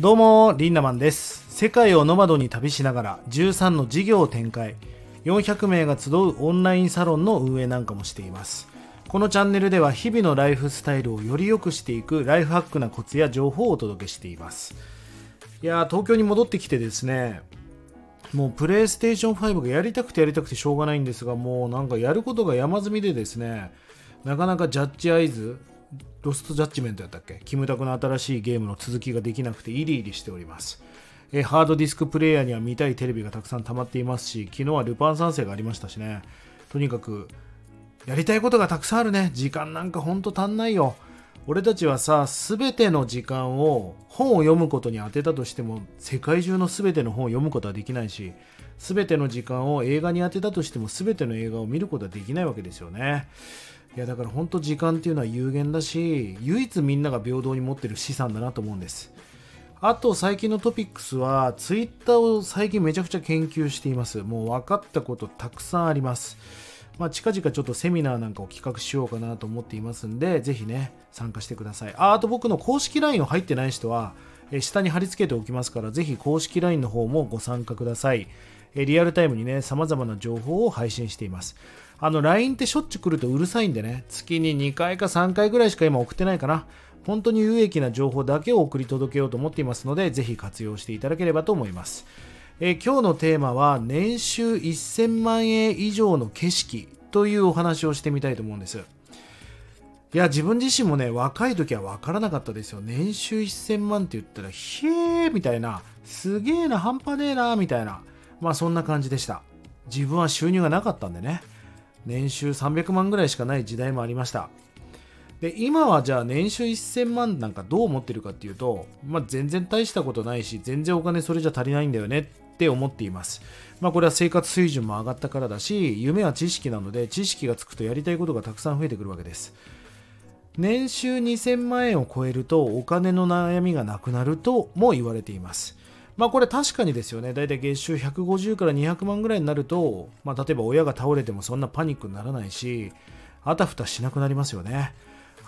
どうもリンダマンです。世界をノマドに旅しながら13の事業を展開。400名が集うオンラインサロンの運営なんかもしています。このチャンネルでは日々のライフスタイルをより良くしていくライフハックなコツや情報をお届けしています。いやー東京に戻ってきてですねもうプレイステーション5がやりたくてやりたくてしょうがないんですがもうなんかやることが山積みでですねなかなかジャッジアイズロストジャッジメントやったっけ？キムタクの新しいゲームの続きができなくてイリイリしております。えハードディスクプレイヤーには見たいテレビがたくさん溜まっていますし昨日はルパン三世がありましたしね。とにかくやりたいことがたくさんあるね。時間なんかほんと足んないよ。俺たちはさ全ての時間を本を読むことに当てたとしても世界中の全ての本を読むことはできないし全ての時間を映画に当てたとしても全ての映画を見ることはできないわけですよね。いやだから本当時間っていうのは有限だし唯一みんなが平等に持ってる資産だなと思うんですあと最近のトピックスはツイッターを最近めちゃくちゃ研究していますもう分かったことたくさんありますまあ、近々ちょっとセミナーなんかを企画しようかなと思っていますんで、ぜひね、参加してください。あ、あと僕の公式 LINE を入ってない人は、下に貼り付けておきますから、ぜひ公式 LINE の方もご参加ください。リアルタイムにね、様々な情報を配信しています。あの、LINE ってしょっちゅう来るとうるさいんでね、月に2回か3回ぐらいしか今送ってないかな。本当に有益な情報だけを送り届けようと思っていますので、ぜひ活用していただければと思います。え今日のテーマは、年収1000万円以上の景色というお話をしてみたいと思うんです。いや、自分自身もね、若い時は分からなかったですよ。年収1000万って言ったら、ひえーみたいな、すげえな、半端ねえな、みたいな。まあそんな感じでした。自分は収入がなかったんでね。年収300万ぐらいしかない時代もありました。で、今はじゃあ年収1000万なんかどう思ってるかっていうと、まあ全然大したことないし、全然お金それじゃ足りないんだよねって思っています。まあこれは生活水準も上がったからだし、夢は知識なので、知識がつくとやりたいことがたくさん増えてくるわけです。年収2000万円を超えるとお金の悩みがなくなるとも言われています。まあこれ確かにですよね。だいたい月収150から200万ぐらいになると、まあ例えば親が倒れてもそんなパニックにならないし、あたふたしなくなりますよね。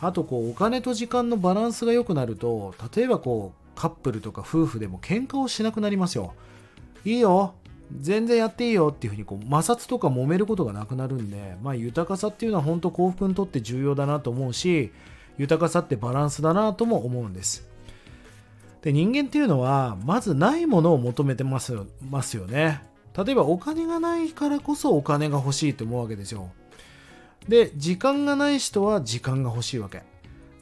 あとこうお金と時間のバランスが良くなると、例えばこうカップルとか夫婦でも喧嘩をしなくなりますよ。いいよ全然やっていいよっていうふうにこう摩擦とか揉めることがなくなるんで、まあ、豊かさっていうのは本当幸福にとって重要だなと思うし豊かさってバランスだなとも思うんですで人間っていうのはまずないものを求めてますますよね。例えばお金がないからこそお金が欲しいと思うわけですよ。で時間がない人は時間が欲しいわけ。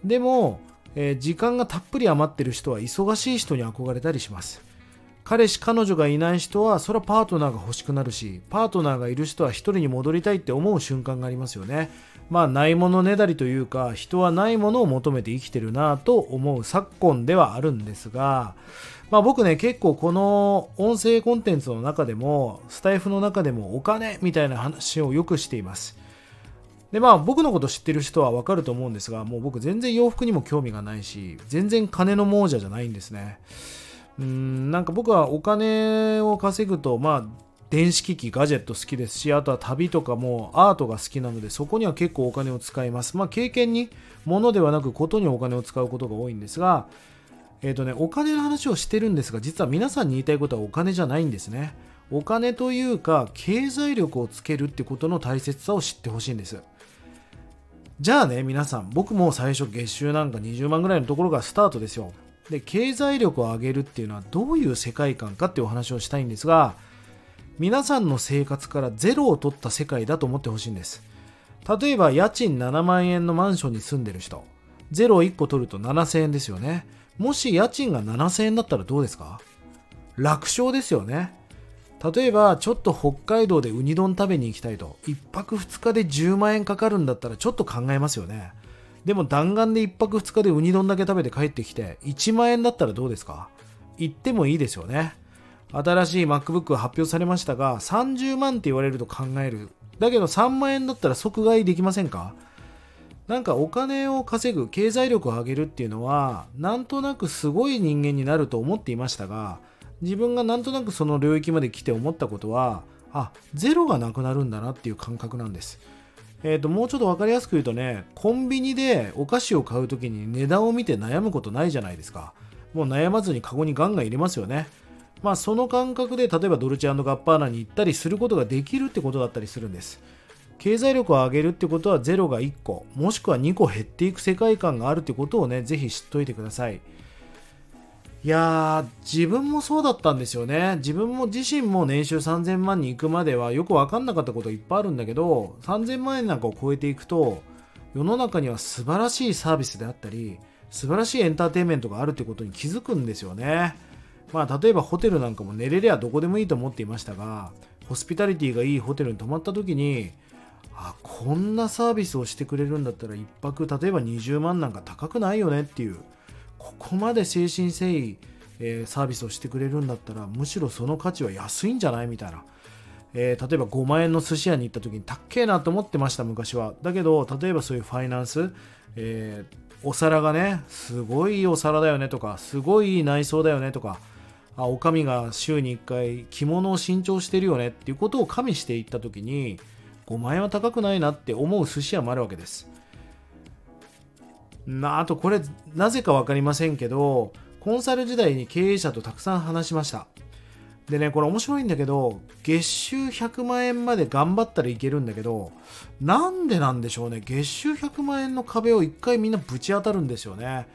でも、えー、時間がたっぷり余ってる人は忙しい人に憧れたりします。彼氏彼女がいない人はそれはパートナーが欲しくなるしパートナーがいる人は一人に戻りたいって思う瞬間がありますよね。まあないものねだりというか人はないものを求めて生きてるなと思う昨今ではあるんですがまあ僕ね結構この音声コンテンツの中でもスタイフの中でもお金みたいな話をよくしています。でまあ僕のこと知ってる人はわかると思うんですがもう僕全然洋服にも興味がないし全然金の亡者じゃないんですね。うんなんか僕はお金を稼ぐとまあ電子機器ガジェット好きですしあとは旅とかもアートが好きなのでそこには結構お金を使います。まあ経験に物ではなくことにお金を使うことが多いんですがえっ、ー、とねお金の話をしてるんですが実は皆さんに言いたいことはお金じゃないんですね。お金というか経済力をつけるってことの大切さを知ってほしいんです。じゃあね皆さん僕も最初月収なんか20万ぐらいのところがスタートですよ。で経済力を上げるっていうのはどういう世界観かっていうお話をしたいんですが皆さんの生活からゼロを取った世界だと思ってほしいんです。例えば家賃7万円のマンションに住んでる人。ゼロ1個取ると7000円ですよね。もし家賃が7000円だったらどうですか？楽勝ですよね。例えばちょっと北海道でウニ丼食べに行きたいと。1泊2日で10万円かかるんだったらちょっと考えますよね。でも弾丸で1泊2日でウニ丼だけ食べて帰ってきて1万円だったらどうですか？行ってもいいですよね。新しい MacBook が発表されましたが30万って言われると考える。だけど3万円だったら即買いできませんか？なんかお金を稼ぐ、経済力を上げるっていうのは、なんとなくすごい人間になると思っていましたが、自分がなんとなくその領域まで来て思ったことは、あ、ゼロがなくなるんだなっていう感覚なんです。えー、ともうちょっと分かりやすく言うとねコンビニでお菓子を買う時に値段を見て悩むことないじゃないですかもう悩まずにカゴにガンガン入れますよね。まあその感覚で例えばドルチェガッパーナに行ったりすることができるってことだったりするんです。経済力を上げるってことは0が1個、もしくは2個減っていく世界観があるってことをね、ぜひ知っといてください。いやー、自分もそうだったんですよね。自分も自身も年収3000万に行くまではよく分かんなかったこといっぱいあるんだけど、3000万円なんかを超えていくと、世の中には素晴らしいサービスであったり、素晴らしいエンターテインメントがあるってことに気づくんですよね。まあ、例えばホテルなんかも寝れりゃどこでもいいと思っていましたが、ホスピタリティがいいホテルに泊まった時に、あこんなサービスをしてくれるんだったら1泊例えば20万なんか高くないよねっていうここまで誠心誠意、えー、サービスをしてくれるんだったらむしろその価値は安いんじゃないみたいな、えー、例えば5万円の寿司屋に行った時に高えなと思ってました昔は。だけど例えばそういうファイナンス、えー、お皿がねすごいいいお皿だよねとかすごいいい内装だよねとかあおかみが週に1回着物を新調してるよねっていうことを加味していった時に5万円は高くないなって思う寿司屋もあるわけです。なあとこれなぜか分かりませんけどコンサル時代に経営者とたくさん話しました。でねこれ面白いんだけど月収100万円まで頑張ったらいけるんだけどなんでなんでしょうね。月収100万円の壁を1回みんなぶち当たるんですよね。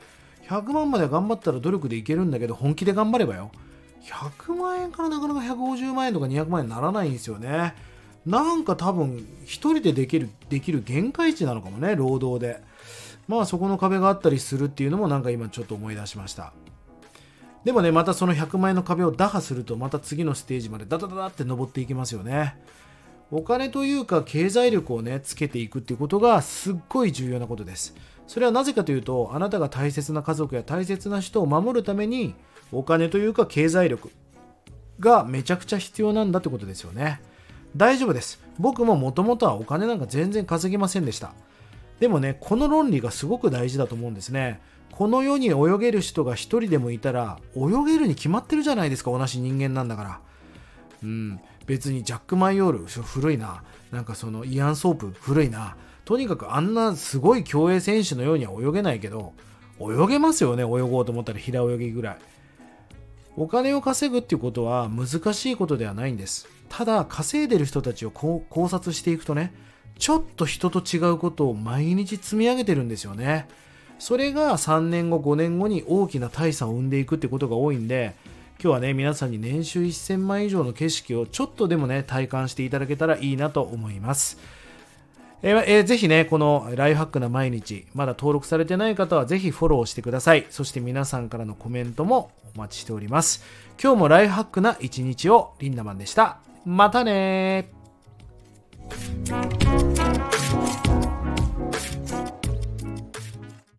100万までは頑張ったら努力でいけるんだけど本気で頑張ればよ。100万円からなかなか150万円とか200万円にならないんですよね。なんか多分一人でできるできる限界値なのかもね労働で。まあそこの壁があったりするっていうのもなんか今ちょっと思い出しました。でもねまたその100万円の壁を打破するとまた次のステージまでダダダダって登っていきますよね。お金というか経済力をねつけていくっていうことがすっごい重要なことですそれはなぜかというとあなたが大切な家族や大切な人を守るためにお金というか経済力がめちゃくちゃ必要なんだってことですよね大丈夫です。僕ももともとはお金なんか全然稼ぎませんでした。でもね、この論理がすごく大事だと思うんですね。この世に泳げる人が一人でもいたら、泳げるに決まってるじゃないですか、同じ人間なんだから。うん、別にジャック・マイオール、古いな。なんかそのイアン・ソープ、古いな。とにかくあんなすごい競泳選手のようには泳げないけど、泳げますよね、泳ごうと思ったら平泳ぎぐらい。お金を稼ぐっていうことは難しいことではないんです。ただ稼いでる人たちを考察していくとねちょっと人と違うことを毎日積み上げてるんですよねそれが3年後5年後に大きな大差を生んでいくってことが多いんで今日はね、皆さんに年収1000万以上の景色をちょっとでもね、体感していただけたらいいなと思います。えーえー、ぜひね、このライフハックな毎日、まだ登録されてない方はぜひフォローしてください。そして皆さんからのコメントもお待ちしております。今日もライフハックな一日を、リンダマンでした。またね